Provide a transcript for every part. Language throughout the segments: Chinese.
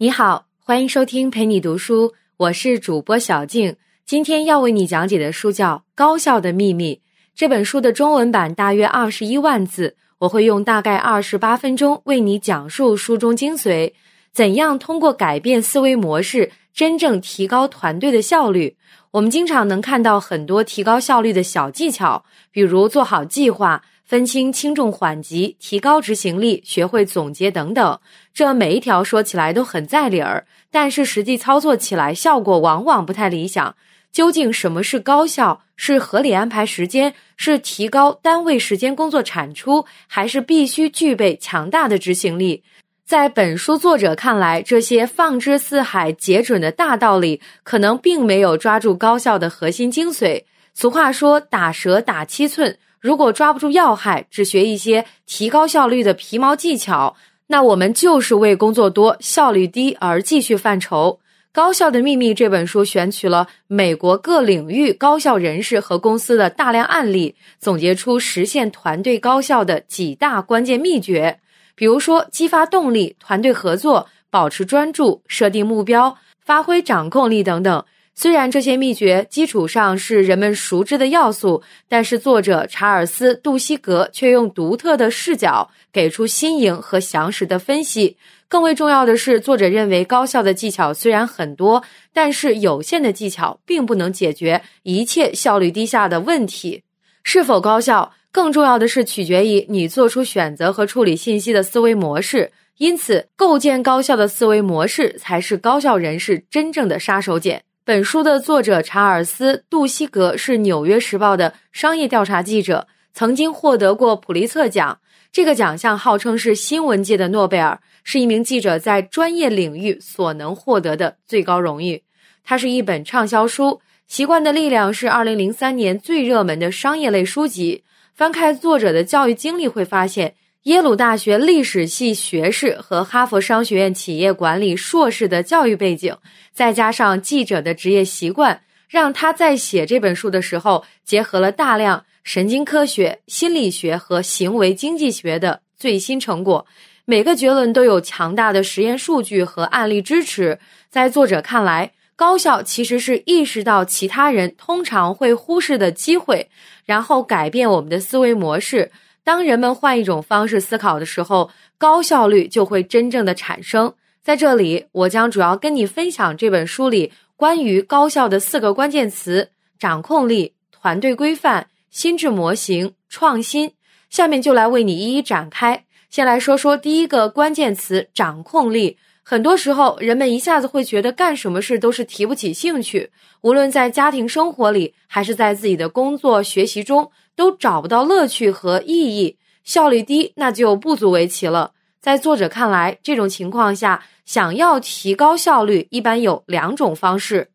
你好，欢迎收听陪你读书，我是主播小静。今天要为你讲解的书叫《高效的秘密》。这本书的中文版大约二十一万字，我会用大概二十八分钟为你讲述书中精髓，怎样通过改变思维模式，真正提高团队的效率。我们经常能看到很多提高效率的小技巧，比如做好计划。分清轻重缓急，提高执行力，学会总结等等，这每一条说起来都很在理儿，但是实际操作起来效果往往不太理想。究竟什么是高效？是合理安排时间？是提高单位时间工作产出？还是必须具备强大的执行力？在本书作者看来，这些放之四海皆准的大道理，可能并没有抓住高效的核心精髓。俗话说：“打蛇打七寸。”如果抓不住要害，只学一些提高效率的皮毛技巧，那我们就是为工作多、效率低而继续犯愁。《高效的秘密》这本书选取了美国各领域高效人士和公司的大量案例，总结出实现团队高效的几大关键秘诀，比如说激发动力、团队合作、保持专注、设定目标、发挥掌控力等等。虽然这些秘诀基础上是人们熟知的要素，但是作者查尔斯·杜西格却用独特的视角给出新颖和详实的分析。更为重要的是，作者认为高效的技巧虽然很多，但是有限的技巧并不能解决一切效率低下的问题。是否高效，更重要的是取决于你做出选择和处理信息的思维模式。因此，构建高效的思维模式才是高效人士真正的杀手锏。本书的作者查尔斯·杜西格是《纽约时报》的商业调查记者，曾经获得过普利策奖。这个奖项号称是新闻界的诺贝尔，是一名记者在专业领域所能获得的最高荣誉。它是一本畅销书，《习惯的力量》是2003年最热门的商业类书籍。翻开作者的教育经历，会发现。耶鲁大学历史系学士和哈佛商学院企业管理硕士的教育背景，再加上记者的职业习惯，让他在写这本书的时候，结合了大量神经科学、心理学和行为经济学的最新成果。每个结论都有强大的实验数据和案例支持。在作者看来，高效其实是意识到其他人通常会忽视的机会，然后改变我们的思维模式。当人们换一种方式思考的时候，高效率就会真正的产生。在这里，我将主要跟你分享这本书里关于高效的四个关键词：掌控力、团队规范、心智模型、创新。下面就来为你一一展开。先来说说第一个关键词：掌控力。很多时候，人们一下子会觉得干什么事都是提不起兴趣，无论在家庭生活里，还是在自己的工作学习中。都找不到乐趣和意义，效率低，那就不足为奇了。在作者看来，这种情况下，想要提高效率，一般有两种方式：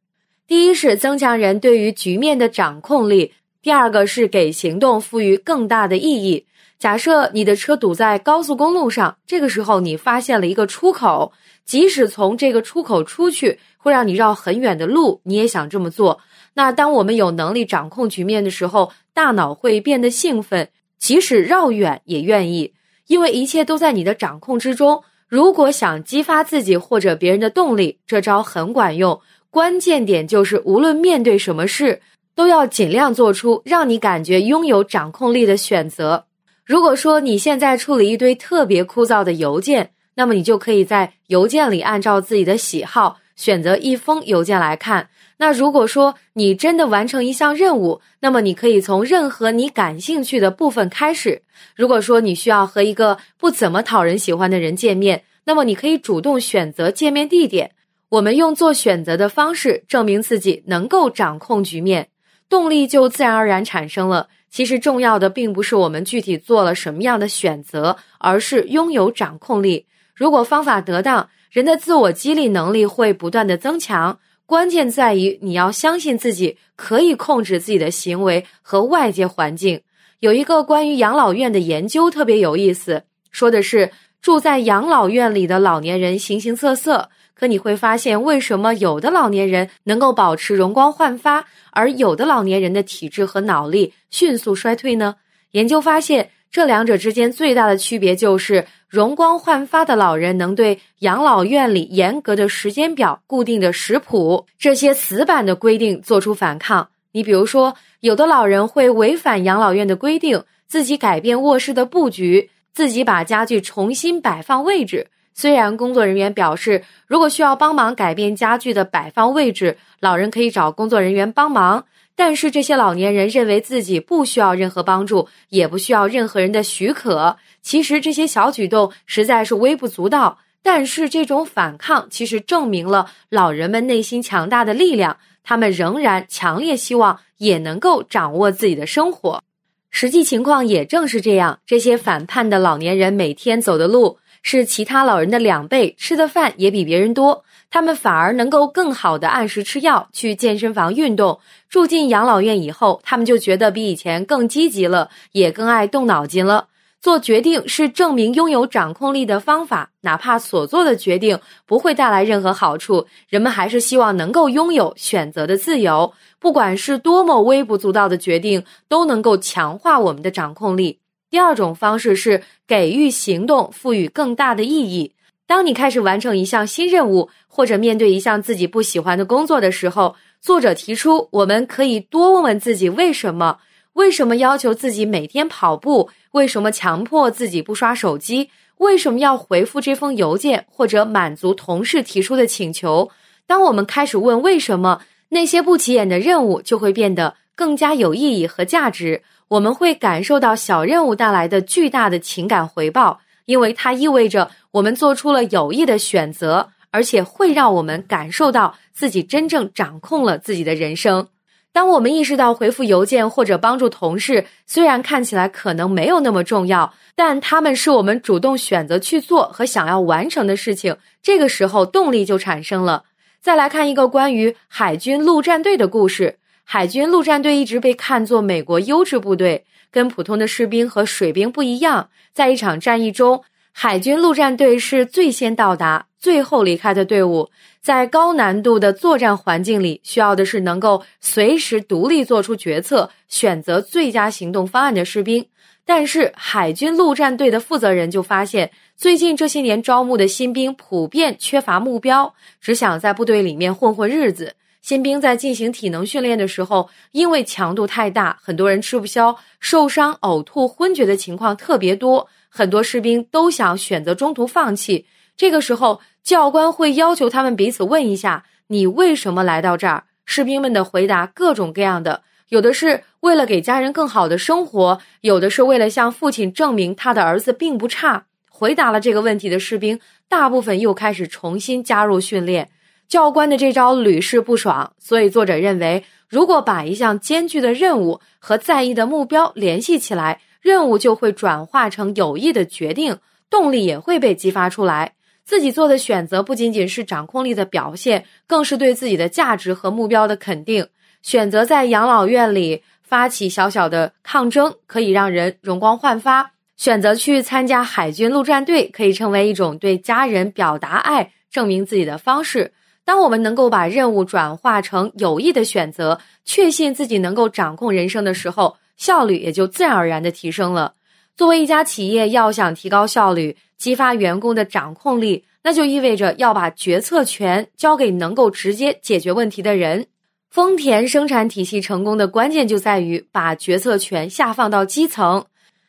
第一是增强人对于局面的掌控力；第二个是给行动赋予更大的意义。假设你的车堵在高速公路上，这个时候你发现了一个出口，即使从这个出口出去会让你绕很远的路，你也想这么做。那当我们有能力掌控局面的时候，大脑会变得兴奋，即使绕远也愿意，因为一切都在你的掌控之中。如果想激发自己或者别人的动力，这招很管用。关键点就是，无论面对什么事，都要尽量做出让你感觉拥有掌控力的选择。如果说你现在处理一堆特别枯燥的邮件，那么你就可以在邮件里按照自己的喜好选择一封邮件来看。那如果说你真的完成一项任务，那么你可以从任何你感兴趣的部分开始。如果说你需要和一个不怎么讨人喜欢的人见面，那么你可以主动选择见面地点。我们用做选择的方式证明自己能够掌控局面，动力就自然而然产生了。其实重要的并不是我们具体做了什么样的选择，而是拥有掌控力。如果方法得当，人的自我激励能力会不断的增强。关键在于你要相信自己可以控制自己的行为和外界环境。有一个关于养老院的研究特别有意思，说的是住在养老院里的老年人形形色色，可你会发现为什么有的老年人能够保持容光焕发，而有的老年人的体质和脑力迅速衰退呢？研究发现，这两者之间最大的区别就是，容光焕发的老人能对养老院里严格的时间表、固定的食谱这些死板的规定做出反抗。你比如说，有的老人会违反养老院的规定，自己改变卧室的布局，自己把家具重新摆放位置。虽然工作人员表示，如果需要帮忙改变家具的摆放位置，老人可以找工作人员帮忙。但是这些老年人认为自己不需要任何帮助，也不需要任何人的许可。其实这些小举动实在是微不足道，但是这种反抗其实证明了老人们内心强大的力量。他们仍然强烈希望也能够掌握自己的生活。实际情况也正是这样，这些反叛的老年人每天走的路是其他老人的两倍，吃的饭也比别人多。他们反而能够更好的按时吃药，去健身房运动。住进养老院以后，他们就觉得比以前更积极了，也更爱动脑筋了。做决定是证明拥有掌控力的方法，哪怕所做的决定不会带来任何好处，人们还是希望能够拥有选择的自由。不管是多么微不足道的决定，都能够强化我们的掌控力。第二种方式是给予行动赋予更大的意义。当你开始完成一项新任务，或者面对一项自己不喜欢的工作的时候，作者提出，我们可以多问问自己为什么？为什么要求自己每天跑步？为什么强迫自己不刷手机？为什么要回复这封邮件，或者满足同事提出的请求？当我们开始问为什么，那些不起眼的任务就会变得更加有意义和价值。我们会感受到小任务带来的巨大的情感回报。因为它意味着我们做出了有益的选择，而且会让我们感受到自己真正掌控了自己的人生。当我们意识到回复邮件或者帮助同事，虽然看起来可能没有那么重要，但他们是我们主动选择去做和想要完成的事情，这个时候动力就产生了。再来看一个关于海军陆战队的故事。海军陆战队一直被看作美国优质部队。跟普通的士兵和水兵不一样，在一场战役中，海军陆战队是最先到达、最后离开的队伍。在高难度的作战环境里，需要的是能够随时独立做出决策、选择最佳行动方案的士兵。但是，海军陆战队的负责人就发现，最近这些年招募的新兵普遍缺乏目标，只想在部队里面混混日子。新兵在进行体能训练的时候，因为强度太大，很多人吃不消，受伤、呕吐、昏厥的情况特别多。很多士兵都想选择中途放弃。这个时候，教官会要求他们彼此问一下：“你为什么来到这儿？”士兵们的回答各种各样的，有的是为了给家人更好的生活，有的是为了向父亲证明他的儿子并不差。回答了这个问题的士兵，大部分又开始重新加入训练。教官的这招屡试不爽，所以作者认为，如果把一项艰巨的任务和在意的目标联系起来，任务就会转化成有益的决定，动力也会被激发出来。自己做的选择不仅仅是掌控力的表现，更是对自己的价值和目标的肯定。选择在养老院里发起小小的抗争，可以让人容光焕发；选择去参加海军陆战队，可以成为一种对家人表达爱、证明自己的方式。当我们能够把任务转化成有益的选择，确信自己能够掌控人生的时候，效率也就自然而然的提升了。作为一家企业，要想提高效率，激发员工的掌控力，那就意味着要把决策权交给能够直接解决问题的人。丰田生产体系成功的关键就在于把决策权下放到基层，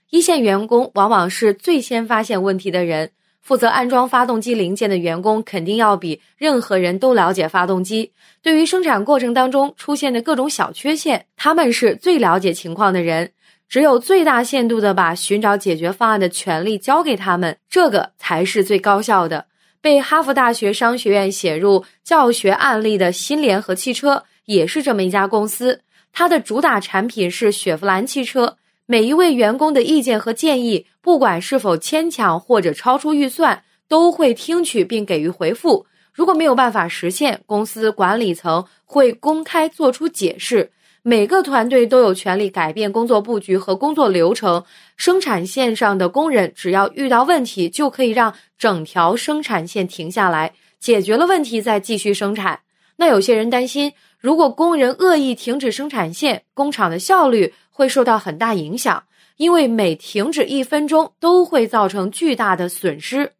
一线员工往往是最先发现问题的人。负责安装发动机零件的员工肯定要比任何人都了解发动机。对于生产过程当中出现的各种小缺陷，他们是最了解情况的人。只有最大限度的把寻找解决方案的权利交给他们，这个才是最高效的。被哈佛大学商学院写入教学案例的新联合汽车也是这么一家公司，它的主打产品是雪佛兰汽车。每一位员工的意见和建议，不管是否牵强或者超出预算，都会听取并给予回复。如果没有办法实现，公司管理层会公开做出解释。每个团队都有权利改变工作布局和工作流程。生产线上的工人只要遇到问题，就可以让整条生产线停下来，解决了问题再继续生产。那有些人担心，如果工人恶意停止生产线，工厂的效率。会受到很大影响。因为每停止一分钟都会造成巨大的损失。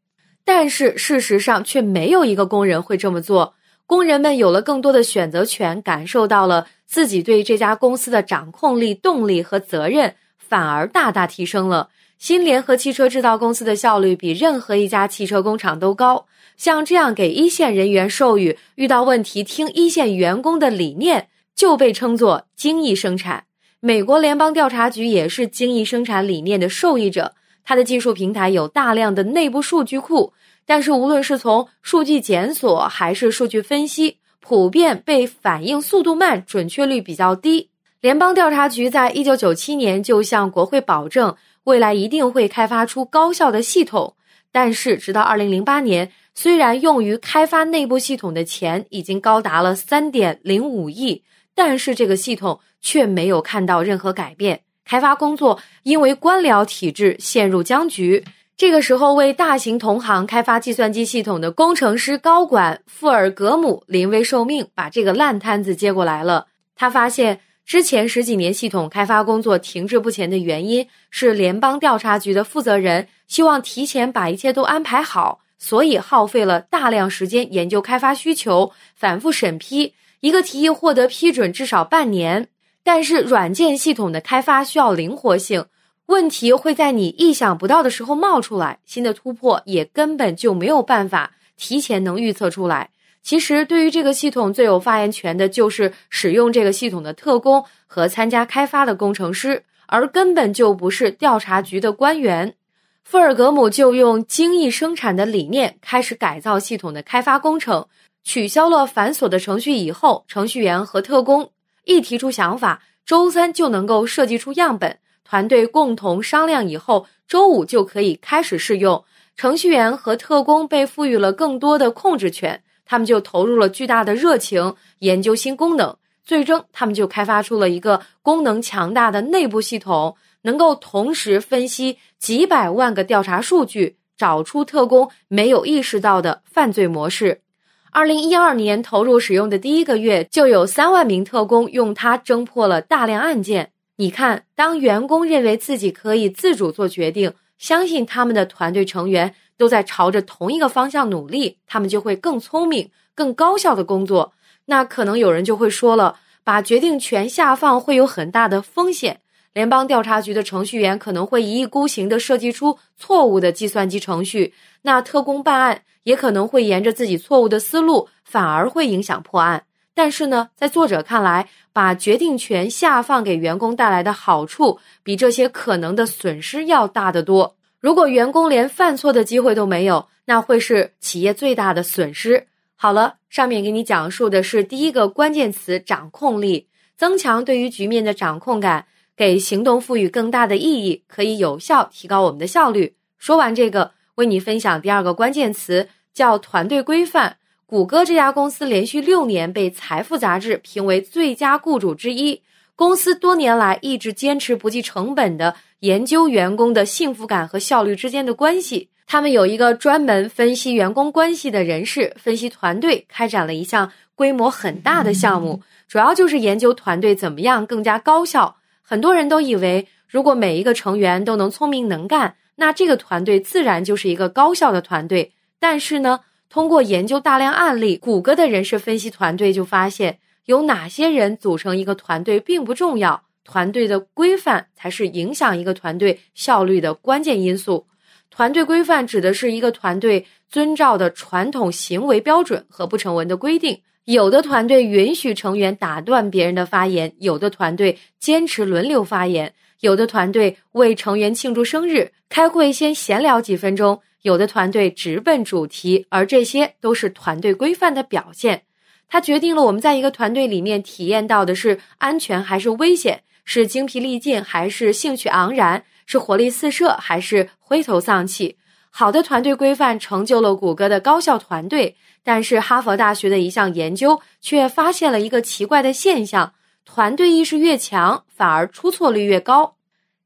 但是事实上却没有一个工人会这么做。工人们有了更多的选择权，感受到了自己对这家公司的掌控力、动力和责任，反而大大提升了。新联合汽车制造公司的效率比任何一家汽车工厂都高。像这样给一线人员授予遇到问题听一线员工的理念，就被称作精益生产。美国联邦调查局也是精益生产理念的受益者，它的技术平台有大量的内部数据库。但是，无论是从数据检索还是数据分析，普遍被反应速度慢、准确率比较低。联邦调查局在一九九七年就向国会保证，未来一定会开发出高效的系统。但是，直到二零零八年，虽然用于开发内部系统的钱已经高达了三点零五亿，但是这个系统却没有看到任何改变。开发工作因为官僚体制陷入僵局。这个时候，为大型同行开发计算机系统的工程师高管富尔格姆临危受命，把这个烂摊子接过来了。他发现，之前十几年系统开发工作停滞不前的原因是联邦调查局的负责人希望提前把一切都安排好，所以耗费了大量时间研究开发需求，反复审批一个提议获得批准至少半年。但是，软件系统的开发需要灵活性。问题会在你意想不到的时候冒出来，新的突破也根本就没有办法提前能预测出来。其实，对于这个系统最有发言权的就是使用这个系统的特工和参加开发的工程师，而根本就不是调查局的官员。富尔格姆就用精益生产的理念开始改造系统的开发工程，取消了繁琐的程序以后，程序员和特工一提出想法，周三就能够设计出样本。团队共同商量以后，周五就可以开始试用。程序员和特工被赋予了更多的控制权，他们就投入了巨大的热情研究新功能。最终，他们就开发出了一个功能强大的内部系统，能够同时分析几百万个调查数据，找出特工没有意识到的犯罪模式。二零一二年投入使用的第一个月，就有三万名特工用它侦破了大量案件。你看，当员工认为自己可以自主做决定，相信他们的团队成员都在朝着同一个方向努力，他们就会更聪明、更高效的工作。那可能有人就会说了，把决定权下放会有很大的风险。联邦调查局的程序员可能会一意孤行地设计出错误的计算机程序，那特工办案也可能会沿着自己错误的思路，反而会影响破案。但是呢，在作者看来，把决定权下放给员工带来的好处，比这些可能的损失要大得多。如果员工连犯错的机会都没有，那会是企业最大的损失。好了，上面给你讲述的是第一个关键词：掌控力，增强对于局面的掌控感，给行动赋予更大的意义，可以有效提高我们的效率。说完这个，为你分享第二个关键词，叫团队规范。谷歌这家公司连续六年被《财富》杂志评为最佳雇主之一。公司多年来一直坚持不计成本的研究员工的幸福感和效率之间的关系。他们有一个专门分析员工关系的人士分析团队，开展了一项规模很大的项目，主要就是研究团队怎么样更加高效。很多人都以为，如果每一个成员都能聪明能干，那这个团队自然就是一个高效的团队。但是呢？通过研究大量案例，谷歌的人事分析团队就发现，有哪些人组成一个团队并不重要，团队的规范才是影响一个团队效率的关键因素。团队规范指的是一个团队遵照的传统行为标准和不成文的规定。有的团队允许成员打断别人的发言，有的团队坚持轮流发言，有的团队为成员庆祝生日，开会先闲聊几分钟。有的团队直奔主题，而这些都是团队规范的表现。它决定了我们在一个团队里面体验到的是安全还是危险，是精疲力尽还是兴趣盎然，是活力四射还是灰头丧气。好的团队规范成就了谷歌的高效团队，但是哈佛大学的一项研究却发现了一个奇怪的现象：团队意识越强，反而出错率越高。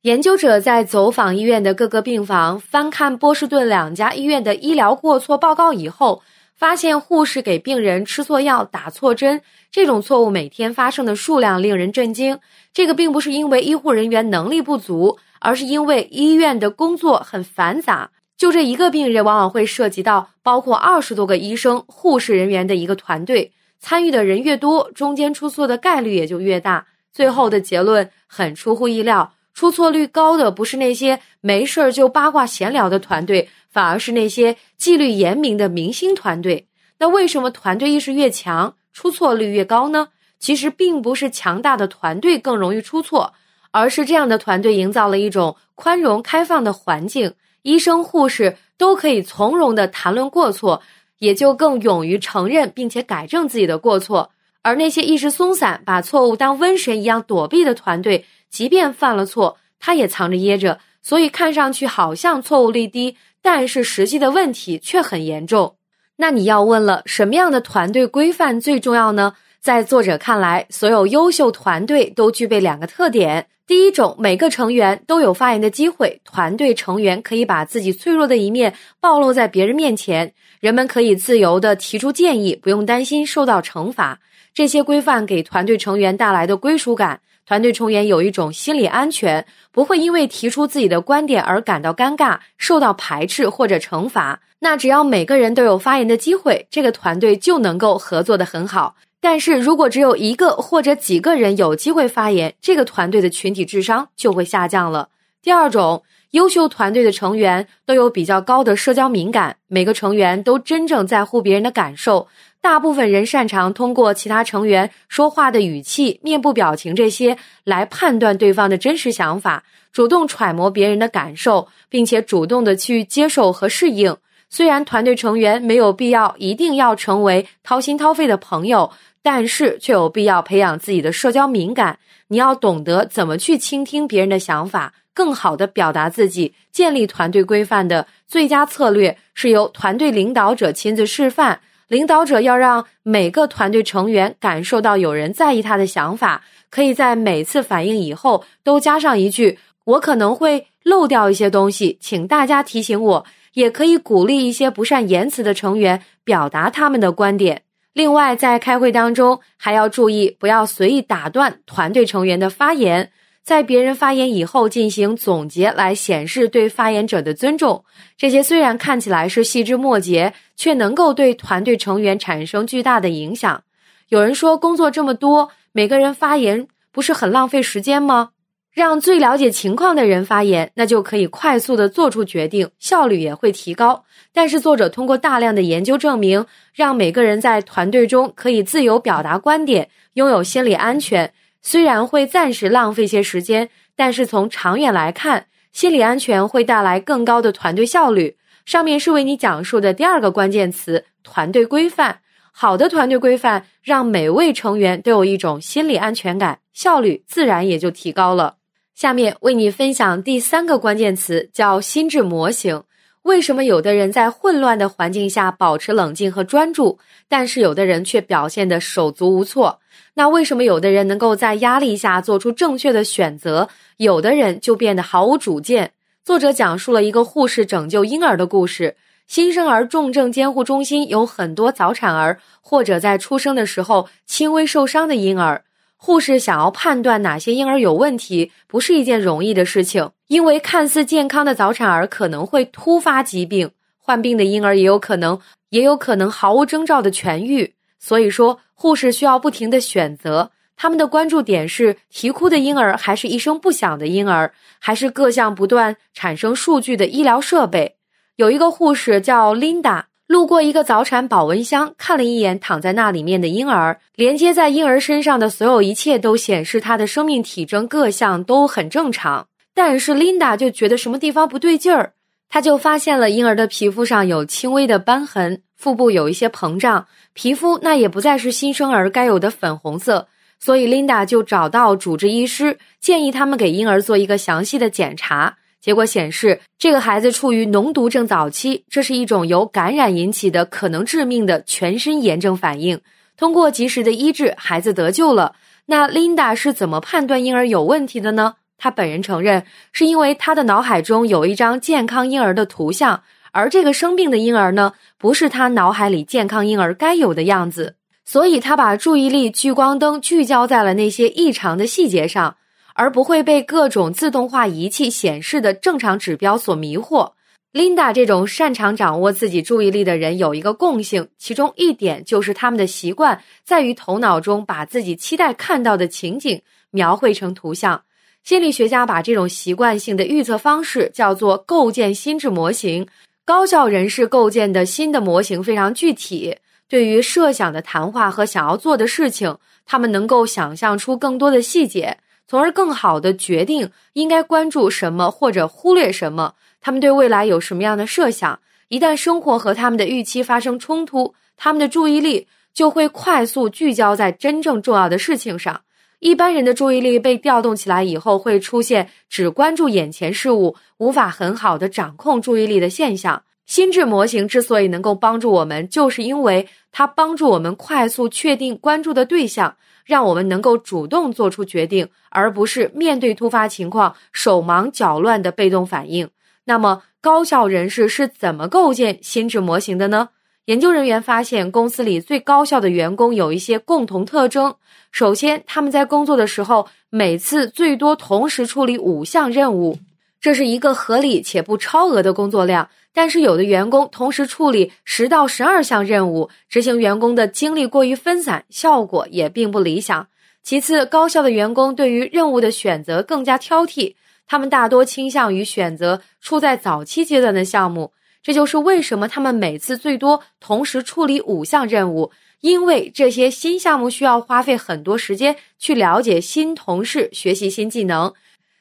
研究者在走访医院的各个病房，翻看波士顿两家医院的医疗过错报告以后，发现护士给病人吃错药、打错针，这种错误每天发生的数量令人震惊。这个并不是因为医护人员能力不足，而是因为医院的工作很繁杂。就这一个病人，往往会涉及到包括二十多个医生、护士人员的一个团队，参与的人越多，中间出错的概率也就越大。最后的结论很出乎意料，出错率高的不是那些没事儿就八卦闲聊的团队，反而是那些纪律严明的明星团队。那为什么团队意识越强，出错率越高呢？其实并不是强大的团队更容易出错，而是这样的团队营造了一种宽容开放的环境。医生、护士都可以从容的谈论过错，也就更勇于承认并且改正自己的过错。而那些意识松散、把错误当瘟神一样躲避的团队，即便犯了错，他也藏着掖着，所以看上去好像错误率低，但是实际的问题却很严重。那你要问了，什么样的团队规范最重要呢？在作者看来，所有优秀团队都具备两个特点。第一种，每个成员都有发言的机会，团队成员可以把自己脆弱的一面暴露在别人面前，人们可以自由的提出建议，不用担心受到惩罚。这些规范给团队成员带来的归属感，团队成员有一种心理安全，不会因为提出自己的观点而感到尴尬、受到排斥或者惩罚。那只要每个人都有发言的机会，这个团队就能够合作的很好。但是如果只有一个或者几个人有机会发言，这个团队的群体智商就会下降了。第二种，优秀团队的成员都有比较高的社交敏感，每个成员都真正在乎别人的感受。大部分人擅长通过其他成员说话的语气、面部表情这些来判断对方的真实想法，主动揣摩别人的感受，并且主动的去接受和适应。虽然团队成员没有必要一定要成为掏心掏肺的朋友。但是却有必要培养自己的社交敏感。你要懂得怎么去倾听别人的想法，更好的表达自己。建立团队规范的最佳策略是由团队领导者亲自示范。领导者要让每个团队成员感受到有人在意他的想法，可以在每次反应以后都加上一句：“我可能会漏掉一些东西，请大家提醒我。”也可以鼓励一些不善言辞的成员表达他们的观点。另外，在开会当中还要注意，不要随意打断团队成员的发言，在别人发言以后进行总结，来显示对发言者的尊重。这些虽然看起来是细枝末节，却能够对团队成员产生巨大的影响。有人说，工作这么多，每个人发言不是很浪费时间吗？让最了解情况的人发言，那就可以快速的做出决定，效率也会提高。但是作者通过大量的研究证明，让每个人在团队中可以自由表达观点，拥有心理安全。虽然会暂时浪费些时间，但是从长远来看，心理安全会带来更高的团队效率。上面是为你讲述的第二个关键词：团队规范。好的团队规范让每位成员都有一种心理安全感，效率自然也就提高了。下面为你分享第三个关键词，叫心智模型。为什么有的人在混乱的环境下保持冷静和专注，但是有的人却表现得手足无措？那为什么有的人能够在压力下做出正确的选择，有的人就变得毫无主见？作者讲述了一个护士拯救婴儿的故事。新生儿重症监护中心有很多早产儿，或者在出生的时候轻微受伤的婴儿。护士想要判断哪些婴儿有问题，不是一件容易的事情，因为看似健康的早产儿可能会突发疾病，患病的婴儿也有可能，也有可能毫无征兆的痊愈。所以说，护士需要不停的选择，他们的关注点是啼哭的婴儿，还是一声不响的婴儿，还是各项不断产生数据的医疗设备。有一个护士叫琳达。路过一个早产保温箱，看了一眼躺在那里面的婴儿，连接在婴儿身上的所有一切都显示他的生命体征各项都很正常。但是琳达就觉得什么地方不对劲儿，她就发现了婴儿的皮肤上有轻微的斑痕，腹部有一些膨胀，皮肤那也不再是新生儿该有的粉红色。所以琳达就找到主治医师，建议他们给婴儿做一个详细的检查。结果显示，这个孩子处于脓毒症早期，这是一种由感染引起的可能致命的全身炎症反应。通过及时的医治，孩子得救了。那琳达是怎么判断婴儿有问题的呢？她本人承认，是因为她的脑海中有一张健康婴儿的图像，而这个生病的婴儿呢，不是他脑海里健康婴儿该有的样子，所以他把注意力聚光灯聚焦在了那些异常的细节上，而不会被各种自动化仪器显示的正常指标所迷惑。Linda 这种擅长掌握自己注意力的人有一个共性，其中一点就是他们的习惯在于头脑中把自己期待看到的情景描绘成图像。心理学家把这种习惯性的预测方式叫做构建心智模型。高效人士构建的新的模型非常具体，对于设想的谈话和想要做的事情，他们能够想象出更多的细节，从而更好的决定应该关注什么或者忽略什么。他们对未来有什么样的设想？一旦生活和他们的预期发生冲突，他们的注意力就会快速聚焦在真正重要的事情上。一般人的注意力被调动起来以后，会出现只关注眼前事物，无法很好的掌控注意力的现象。心智模型之所以能够帮助我们，就是因为它帮助我们快速确定关注的对象，让我们能够主动做出决定，而不是面对突发情况手忙脚乱的被动反应。那么，高效人士是怎么构建心智模型的呢？研究人员发现，公司里最高效的员工有一些共同特征。首先，他们在工作的时候，每次最多同时处理五项任务，这是一个合理且不超额的工作量。但是，有的员工同时处理十到十二项任务，执行员工的精力过于分散，效果也并不理想。其次，高效的员工对于任务的选择更加挑剔。他们大多倾向于选择处在早期阶段的项目，这就是为什么他们每次最多同时处理五项任务。因为这些新项目需要花费很多时间去了解新同事、学习新技能。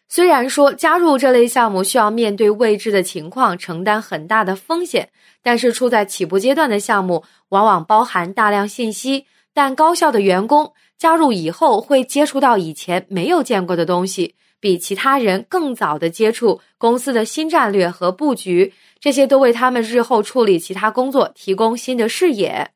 虽然说加入这类项目需要面对未知的情况，承担很大的风险，但是处在起步阶段的项目往往包含大量信息。但高效的员工加入以后会接触到以前没有见过的东西。比其他人更早的接触公司的新战略和布局，这些都为他们日后处理其他工作提供新的视野。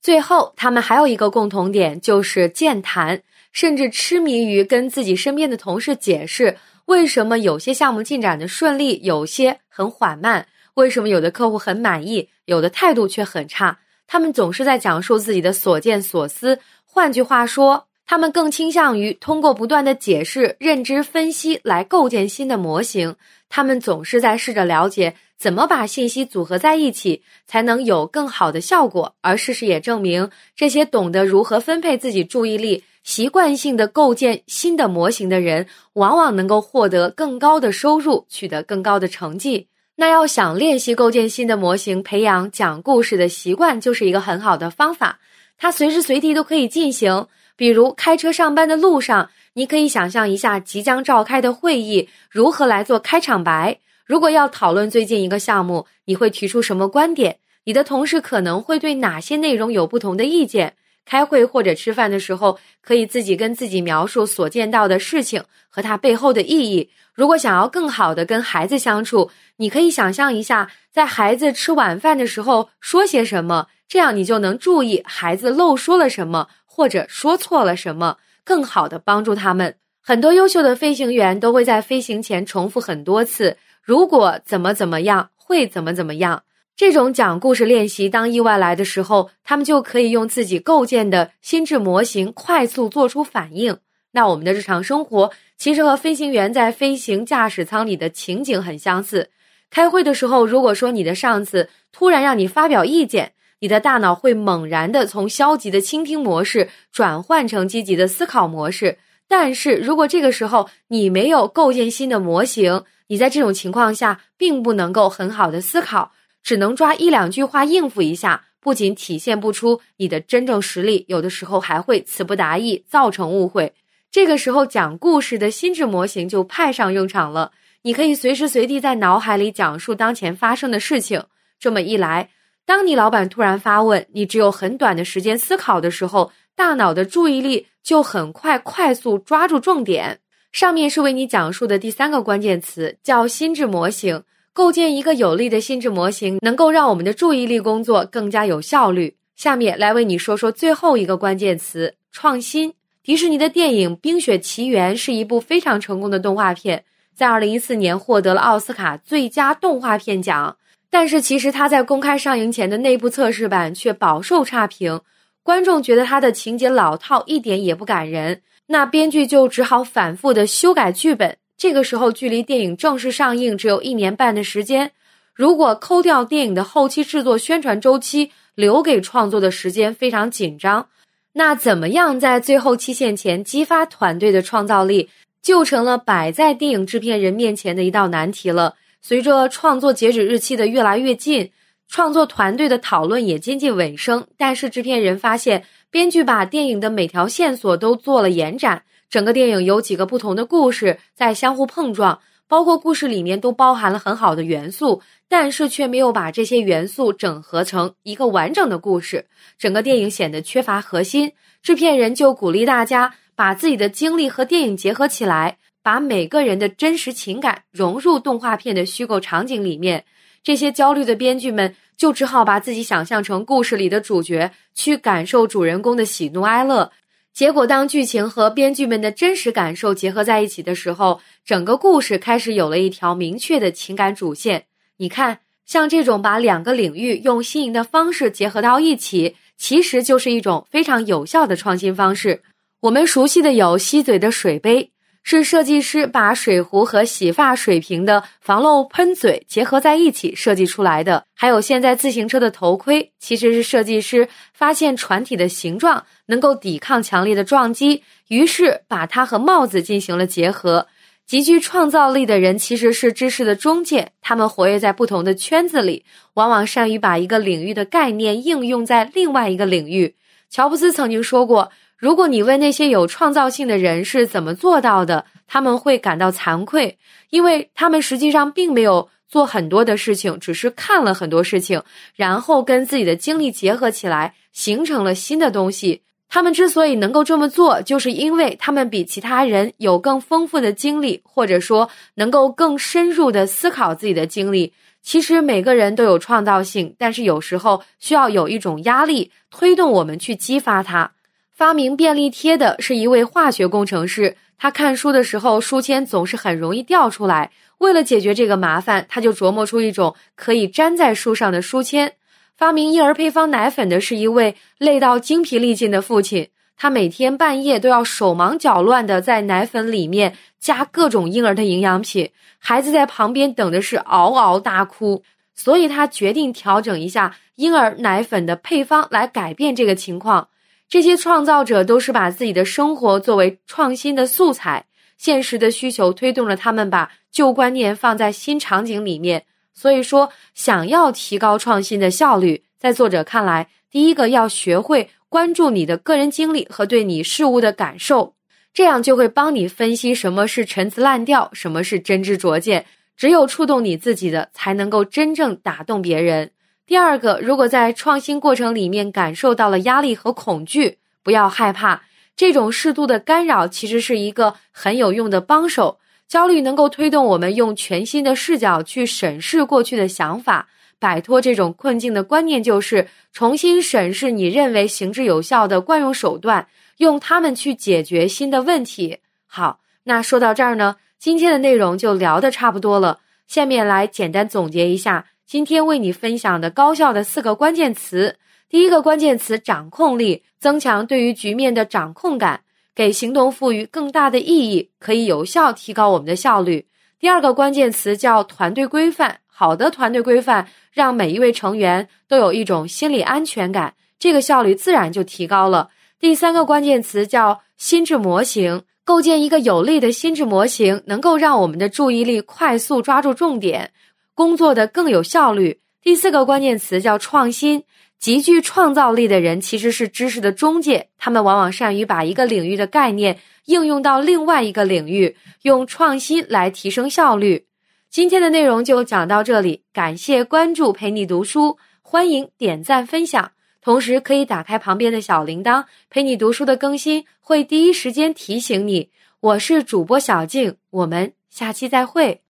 最后，他们还有一个共同点，就是健谈，甚至痴迷于跟自己身边的同事解释为什么有些项目进展的顺利，有些很缓慢，为什么有的客户很满意，有的态度却很差。他们总是在讲述自己的所见所思。换句话说。他们更倾向于通过不断的解释、认知分析来构建新的模型。他们总是在试着了解怎么把信息组合在一起，才能有更好的效果。而事实也证明，这些懂得如何分配自己注意力、习惯性的构建新的模型的人，往往能够获得更高的收入，取得更高的成绩。那要想练习构建新的模型，培养讲故事的习惯，就是一个很好的方法。它随时随地都可以进行。比如开车上班的路上，你可以想象一下即将召开的会议如何来做开场白。如果要讨论最近一个项目，你会提出什么观点？你的同事可能会对哪些内容有不同的意见？开会或者吃饭的时候，可以自己跟自己描述所见到的事情和它背后的意义。如果想要更好的跟孩子相处，你可以想象一下，在孩子吃晚饭的时候说些什么，这样你就能注意孩子漏说了什么。或者说错了什么，更好的帮助他们。很多优秀的飞行员都会在飞行前重复很多次：“如果怎么怎么样，会怎么怎么样。”这种讲故事练习，当意外来的时候，他们就可以用自己构建的心智模型快速做出反应。那我们的日常生活其实和飞行员在飞行驾驶舱里的情景很相似。开会的时候，如果说你的上司突然让你发表意见，你的大脑会猛然的从消极的倾听模式转换成积极的思考模式，但是如果这个时候你没有构建新的模型，你在这种情况下并不能够很好的思考，只能抓一两句话应付一下，不仅体现不出你的真正实力，有的时候还会词不达意，造成误会。这个时候讲故事的心智模型就派上用场了，你可以随时随地在脑海里讲述当前发生的事情，这么一来。当你老板突然发问，你只有很短的时间思考的时候，大脑的注意力就很快快速抓住重点。上面是为你讲述的第三个关键词，叫心智模型。构建一个有力的心智模型，能够让我们的注意力工作更加有效率。下面来为你说说最后一个关键词：创新。迪士尼的电影《冰雪奇缘》是一部非常成功的动画片，在二零一四年获得了奥斯卡最佳动画片奖。但是其实它在公开上映前的内部测试版却饱受差评，观众觉得它的情节老套，一点也不感人。那编剧就只好反复的修改剧本。这个时候距离电影正式上映只有一年半的时间，如果抠掉电影的后期制作、宣传周期，留给创作的时间非常紧张。那怎么样在最后期限前激发团队的创造力，就成了摆在电影制片人面前的一道难题了。随着创作截止日期的越来越近，创作团队的讨论也接近尾声。但是制片人发现，编剧把电影的每条线索都做了延展，整个电影有几个不同的故事在相互碰撞，包括故事里面都包含了很好的元素。但是却没有把这些元素整合成一个完整的故事，整个电影显得缺乏核心。制片人就鼓励大家把自己的经历和电影结合起来，把每个人的真实情感融入动画片的虚构场景里面。这些焦虑的编剧们就只好把自己想象成故事里的主角，去感受主人公的喜怒哀乐。结果，当剧情和编剧们的真实感受结合在一起的时候，整个故事开始有了一条明确的情感主线。你看，像这种把两个领域用新颖的方式结合到一起，其实就是一种非常有效的创新方式。我们熟悉的有吸嘴的水杯，是设计师把水壶和洗发水瓶的防漏喷嘴结合在一起设计出来的；还有现在自行车的头盔，其实是设计师发现船体的形状能够抵抗强烈的撞击，于是把它和帽子进行了结合。极具创造力的人其实是知识的中介，他们活跃在不同的圈子里，往往善于把一个领域的概念应用在另外一个领域。乔布斯曾经说过：“如果你问那些有创造性的人是怎么做到的，他们会感到惭愧，因为他们实际上并没有做很多的事情，只是看了很多事情，然后跟自己的经历结合起来，形成了新的东西。”他们之所以能够这么做，就是因为他们比其他人有更丰富的经历，或者说能够更深入的思考自己的经历。其实每个人都有创造性，但是有时候需要有一种压力推动我们去激发它。发明便利贴的是一位化学工程师，他看书的时候书签总是很容易掉出来。为了解决这个麻烦，他就琢磨出一种可以粘在书上的书签。发明婴儿配方奶粉的是一位累到精疲力尽的父亲，他每天半夜都要手忙脚乱的在奶粉里面加各种婴儿的营养品，孩子在旁边等的是嗷嗷大哭，所以他决定调整一下婴儿奶粉的配方来改变这个情况。这些创造者都是把自己的生活作为创新的素材，现实的需求推动了他们把旧观念放在新场景里面。所以说，想要提高创新的效率，在作者看来，第一个要学会关注你的个人经历和对你事物的感受，这样就会帮你分析什么是陈词滥调，什么是真知灼见。只有触动你自己的，才能够真正打动别人。第二个，如果在创新过程里面感受到了压力和恐惧，不要害怕，这种适度的干扰其实是一个很有用的帮手。焦虑能够推动我们用全新的视角去审视过去的想法，摆脱这种困境的观念就是重新审视你认为行之有效的惯用手段，用它们去解决新的问题。好，那说到这儿呢，今天的内容就聊得差不多了。下面来简单总结一下今天为你分享的高效的四个关键词。第一个关键词：掌控力，增强对于局面的掌控感。给行动赋予更大的意义，可以有效提高我们的效率。第二个关键词叫团队规范，好的团队规范让每一位成员都有一种心理安全感，这个效率自然就提高了。第三个关键词叫心智模型，构建一个有力的心智模型，能够让我们的注意力快速抓住重点，工作的更有效率。第四个关键词叫创新。极具创造力的人其实是知识的中介，他们往往善于把一个领域的概念应用到另外一个领域，用创新来提升效率。今天的内容就讲到这里，感谢关注陪你读书，欢迎点赞分享，同时可以打开旁边的小铃铛，陪你读书的更新会第一时间提醒你。我是主播小静，我们下期再会。